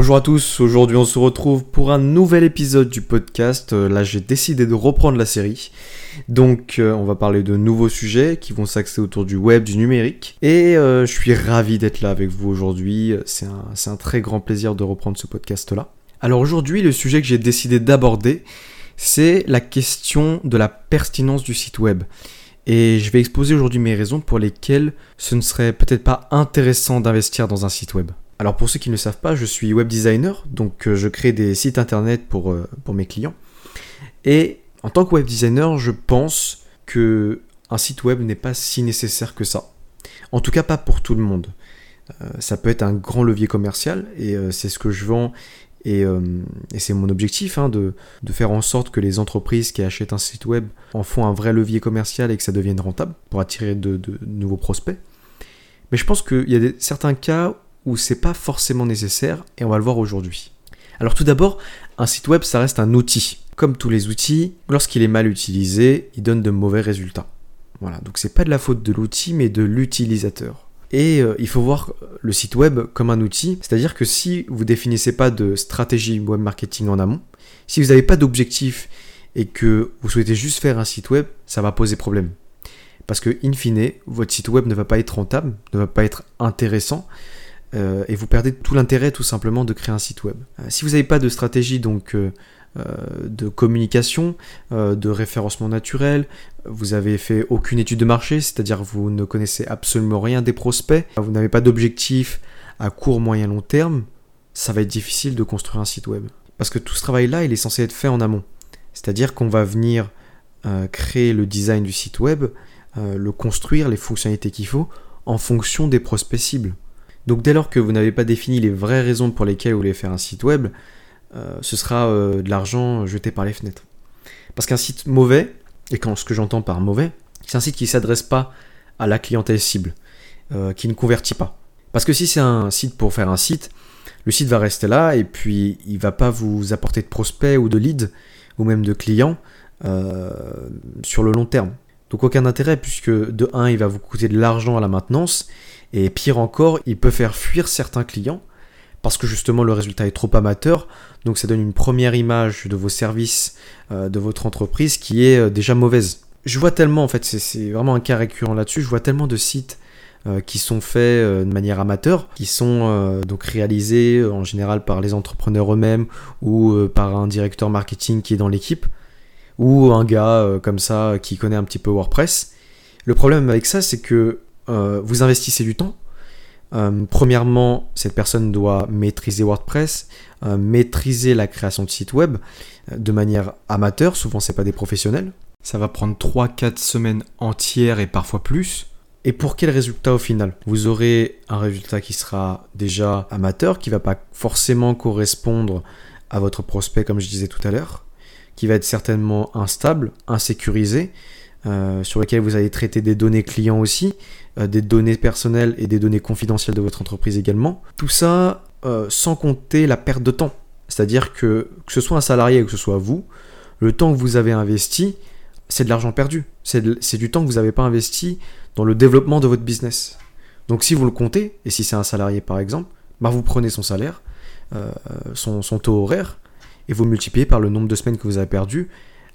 Bonjour à tous, aujourd'hui on se retrouve pour un nouvel épisode du podcast. Euh, Là j'ai décidé de reprendre la série. Donc euh, on va parler de nouveaux sujets qui vont s'axer autour du web, du numérique. Et euh, je suis ravi d'être là avec vous aujourd'hui. C'est un, très grand plaisir de reprendre ce podcast-là. Alors aujourd'hui le sujet que j'ai décidé d'aborder, c'est la question de la pertinence du site web. Et je vais exposer aujourd'hui mes raisons pour lesquelles ce ne serait peut-être pas intéressant d'investir dans un site web. Alors pour ceux qui ne le savent pas, je suis web designer, donc euh, je crée des sites internet pour, euh, pour mes clients. Et en tant que web designer, je pense que un site web n'est pas si nécessaire que ça. En tout cas pas pour tout le monde. Euh, ça peut être un grand levier commercial et c'est ce que je vends et, c'est mon objectif hein, de, faire en sorte que les entreprises qui achètent un site web en font un vrai levier commercial et que ça devienne rentable pour attirer de, nouveaux prospects. Mais je pense qu'il y a certains cas où c'est pas forcément nécessaire et on va le voir aujourd'hui. Alors tout d'abord, un site web ça reste un outil. Comme tous les outils, lorsqu'il est mal utilisé, il donne de mauvais résultats. Voilà, donc c'est pas de la faute de l'outil mais de l'utilisateur. Et euh, il faut voir le site web comme un outil, c'est-à-dire que si vous définissez pas de stratégie web marketing en amont, si vous n'avez pas d'objectif et que vous souhaitez juste faire un site web, ça va poser problème. Parce que, in fine, votre site web ne va pas être rentable, ne va pas être intéressant, euh, et vous perdez tout l'intérêt tout simplement de créer un site web. Euh, si vous n'avez pas de stratégie donc euh, de communication, de référencement naturel, vous avez fait aucune étude de marché, c'est-à-dire vous ne connaissez absolument rien des prospects, vous n'avez pas d'objectif à court, moyen, long terme, ça va être difficile de construire un site web. Parce que tout ce travail-là, il est censé être fait en amont. C'est-à-dire qu'on va venir créer le design du site web, le construire, les fonctionnalités qu'il faut, en fonction des prospects cibles. Donc dès lors que vous n'avez pas défini les vraies raisons pour lesquelles vous voulez faire un site web, euh, ce sera euh, de l'argent jeté par les fenêtres. Parce qu'un site mauvais, et quand ce que j'entends par mauvais, c'est un site qui ne s'adresse pas à la clientèle cible, euh, qui ne convertit pas. Parce que si c'est un site pour faire un site, le site va rester là et puis il va pas vous apporter de prospects ou de leads ou même de clients sur le long terme. Donc aucun intérêt puisque de 1 il va vous coûter de l'argent à la maintenance et pire encore, il peut faire fuir certains clients parce que justement le résultat est trop amateur. Donc ça donne une première image de vos services, euh, de votre entreprise qui est euh, déjà mauvaise. Je vois tellement, en fait, c'est vraiment un cas récurrent là-dessus, je vois tellement de sites euh, qui sont faits de manière amateur, qui sont donc réalisés en général par les entrepreneurs eux-mêmes ou par un directeur marketing qui est dans l'équipe ou un gars comme ça qui connaît un petit peu WordPress. Le problème avec ça, c'est que euh, vous investissez du temps. Euh, premièrement, cette personne doit maîtriser WordPress, euh, maîtriser la création de sites web de manière amateur, souvent c'est pas des professionnels. Ça va prendre 3-4 semaines entières et parfois plus. Et pour quel résultat au final? Vous aurez un résultat qui sera déjà amateur, qui va pas forcément correspondre à votre prospect comme je disais tout à l'heure, qui va être certainement instable, insécurisé, euh, sur lesquels vous allez traiter des données clients aussi, euh, des données personnelles et des données confidentielles de votre entreprise également. Tout ça euh, sans compter la perte de temps. C'est-à-dire que que ce soit un salarié ou que ce soit vous, le temps que vous avez investi, c'est de l'argent perdu. C'est du temps que vous n'avez pas investi dans le développement de votre business. Donc si vous le comptez, et si c'est un salarié par exemple, bah vous prenez son salaire, son, son, taux horaire, et vous multipliez par le nombre de semaines que vous avez perdu,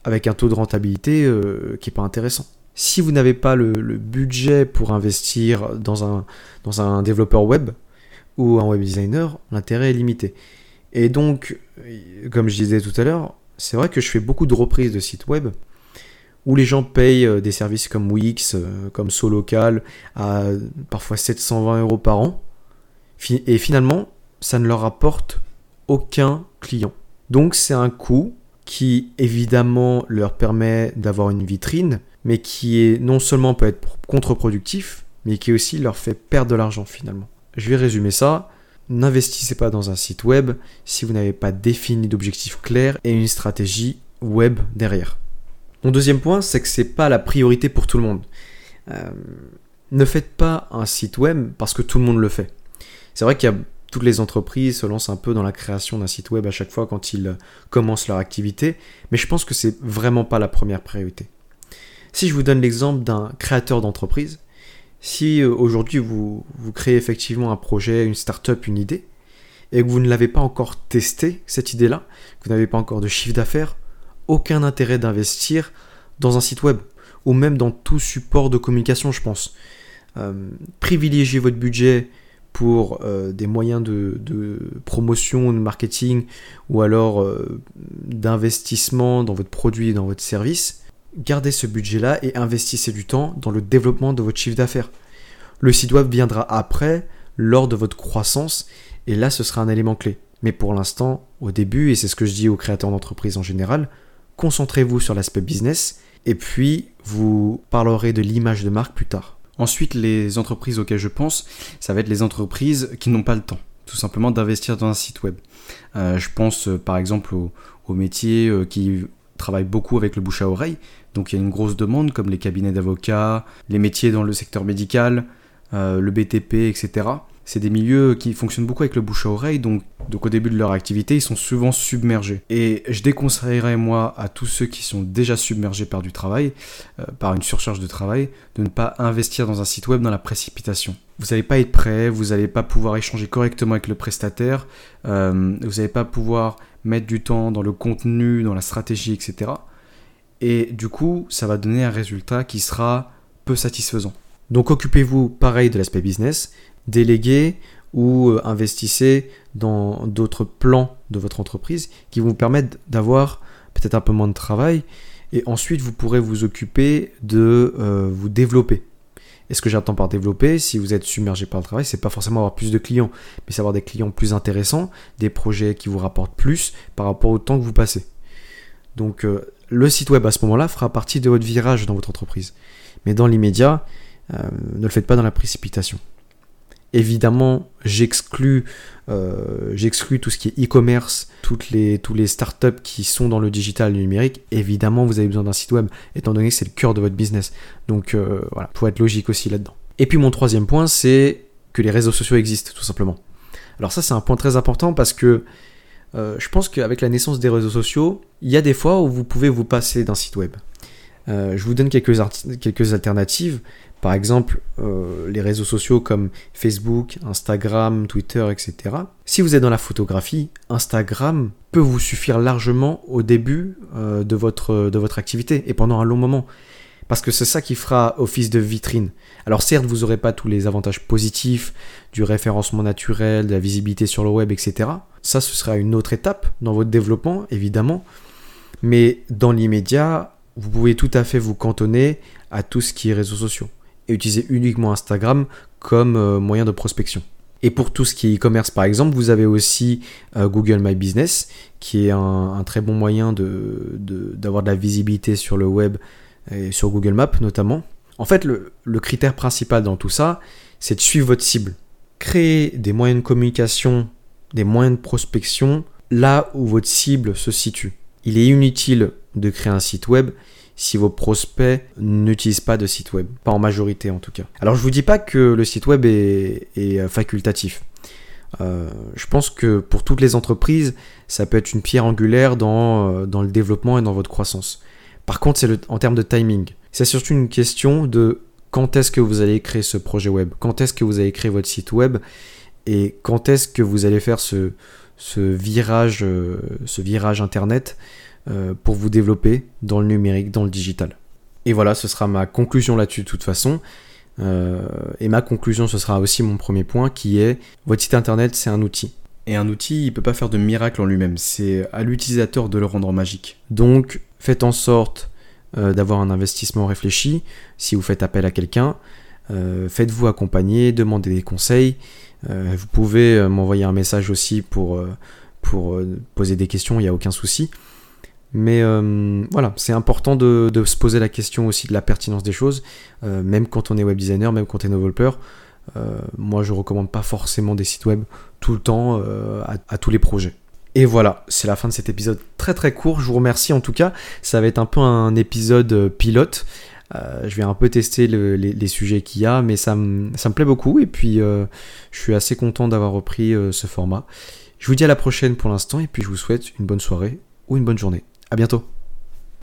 avec un taux de rentabilité euh, qui n'est pas intéressant. Si vous n'avez pas le, budget pour investir dans un, dans un développeur web ou un web designer, l'intérêt est limité. Et donc, comme je disais tout à l'heure, c'est vrai que je fais beaucoup de reprises de sites web où les gens payent euh, des services comme Wix, euh, comme SoLocal, à parfois 720 euros par an. Et finalement, ça ne leur rapporte aucun client. Donc c'est un coût qui évidemment leur permet d'avoir une vitrine, mais qui est non seulement peut être contre-productif, mais qui aussi leur fait perdre de l'argent finalement. Je vais résumer ça. N'investissez pas dans un site web si vous n'avez pas défini d'objectifs clairs et une stratégie web derrière. Mon deuxième point, c'est que c'est pas la priorité pour tout le monde. Euh, ne faites pas un site web parce que tout le monde le fait. C'est vrai qu'il y a toutes les entreprises se lancent un peu dans la création d'un site web à chaque fois quand ils commencent leur activité, mais je pense que c'est vraiment pas la première priorité. Si je vous donne l'exemple d'un créateur d'entreprise, si euh, aujourd'hui vous, créez effectivement un projet, une start-up, une idée, et que vous ne l'avez pas encore testé, cette idée-là, que vous n'avez pas encore de chiffre d'affaires, aucun intérêt d'investir dans un site web ou même dans tout support de communication, je pense. Euh, privilégiez votre budget pour euh, des moyens de, promotion, de marketing ou alors euh, d'investissement dans votre produit et dans votre service. Gardez ce budget-là et investissez du temps dans le développement de votre chiffre d'affaires. Le site web viendra après, lors de votre croissance, et là ce sera un élément clé. Mais pour l'instant, au début, et c'est ce que je dis aux créateurs d'entreprise en général, concentrez-vous sur l'aspect business, et puis vous parlerez de l'image de marque plus tard. Ensuite, les entreprises auxquelles je pense, ça va être les entreprises qui n'ont pas le temps, tout simplement, d'investir dans un site web. Euh, je pense euh, par exemple aux, métiers euh, qui travaillent beaucoup avec le bouche à oreille, donc il y a une grosse demande, comme les cabinets d'avocats, les métiers dans le secteur médical, le BTP, etc c'est des milieux qui fonctionnent beaucoup avec le bouche à oreille, donc, donc au début de leur activité, ils sont souvent submergés. Et je déconseillerais, moi, à tous ceux qui sont déjà submergés par du travail, euh, par une surcharge de travail, de ne pas investir dans un site web dans la précipitation. Vous n'allez pas être prêt, vous n'allez pas pouvoir échanger correctement avec le prestataire, euh, vous n'allez pas pouvoir mettre du temps dans le contenu, dans la stratégie, etc. Et du coup, ça va donner un résultat qui sera peu satisfaisant. Donc occupez-vous pareil de l'aspect business, déléguez ou euh, investissez dans d'autres plans de votre entreprise qui vous permettre d'avoir peut-être un peu moins de travail et ensuite vous pourrez vous occuper de euh, vous développer. Et ce que j'attends par développer, si vous êtes submergé par le travail, c'est pas forcément avoir plus de clients, mais c'est avoir des clients plus intéressants, des projets qui vous rapportent plus par rapport au temps que vous passez. Donc euh, le site web à ce moment-là fera partie de votre virage dans votre entreprise. Mais dans l'immédiat, ne le faites pas dans la précipitation. Évidemment, j'exclus, euh, tout ce qui est e-commerce, toutes les, startups qui sont dans le digital, le numérique. Évidemment, vous avez besoin d'un site web, étant donné que c'est le cœur de votre business. Donc euh, voilà, faut être logique aussi là-dedans. Et puis mon troisième point, c'est que les réseaux sociaux existent, tout simplement. Alors ça, c'est un point très important parce que euh, je pense qu'avec la naissance des réseaux sociaux, il y a des fois où vous pouvez vous passer d'un site web. je vous donne quelques alternatives. Par exemple, euh, les réseaux sociaux comme Facebook, Instagram, Twitter, etc. Si vous êtes dans la photographie, Instagram peut vous suffire largement au début euh, de, votre, de votre activité et pendant un long moment. Parce que c'est ça qui fera office de vitrine. Alors certes, vous n'aurez pas tous les avantages positifs du référencement naturel, de la visibilité sur le web, etc. Ça, ce sera une autre étape dans votre développement, évidemment. Mais dans l'immédiat, vous pouvez tout à fait vous cantonner à tout ce qui est réseaux sociaux et utiliser uniquement Instagram comme euh, moyen de prospection. Et pour tout ce qui est e-commerce par exemple, vous avez aussi euh, Google My Business, qui est un, très bon moyen d'avoir de, la visibilité sur le web et sur Google Maps notamment. En fait, le, le critère principal dans tout ça, c'est de suivre votre cible. Créer des moyens de communication, des moyens de prospection là où votre cible se situe. Il est inutile de créer un site web si vos prospects n'utilisent pas de site web, pas en majorité en tout cas. Alors je vous dis pas que le site web est, euh, facultatif. Euh, je pense que pour toutes les entreprises, ça peut être une pierre angulaire dans, euh, le développement et dans votre croissance. Par contre, c'est en termes de timing. C'est surtout une question de quand est-ce que vous allez créer ce projet web, quand est-ce que vous allez créer votre site web? Et quand est-ce que vous allez faire ce, virage, internet? Pour vous développer dans le numérique, dans le digital. Et voilà, ce sera ma conclusion là-dessus de toute façon. Euh, et ma conclusion, ce sera aussi mon premier point qui est votre site internet, c'est un outil. Et un outil, il peut pas faire de miracle en lui-même. C'est à l'utilisateur de le rendre magique. Donc, faites en sorte euh, d'avoir un investissement réfléchi. Si vous faites appel à quelqu'un, faites-vous accompagner, demandez des conseils. vous pouvez m'envoyer un message aussi pour, pour poser des questions, il n'y a aucun souci. Mais euh, voilà, c'est important de, se poser la question aussi de la pertinence des choses, euh, même quand on est web designer, même quand on est developer. Euh, moi, je recommande pas forcément des sites web tout le temps à, tous les projets. Et voilà, c'est la fin de cet épisode très très court. Je vous remercie en tout cas. Ça va être un peu un épisode pilote. je vais un peu tester les, sujets qu'il y a, mais ça me, ça me plaît beaucoup. Et puis, je suis assez content d'avoir repris ce format. Je vous dis à la prochaine pour l'instant, et puis je vous souhaite une bonne soirée ou une bonne journée. À bientôt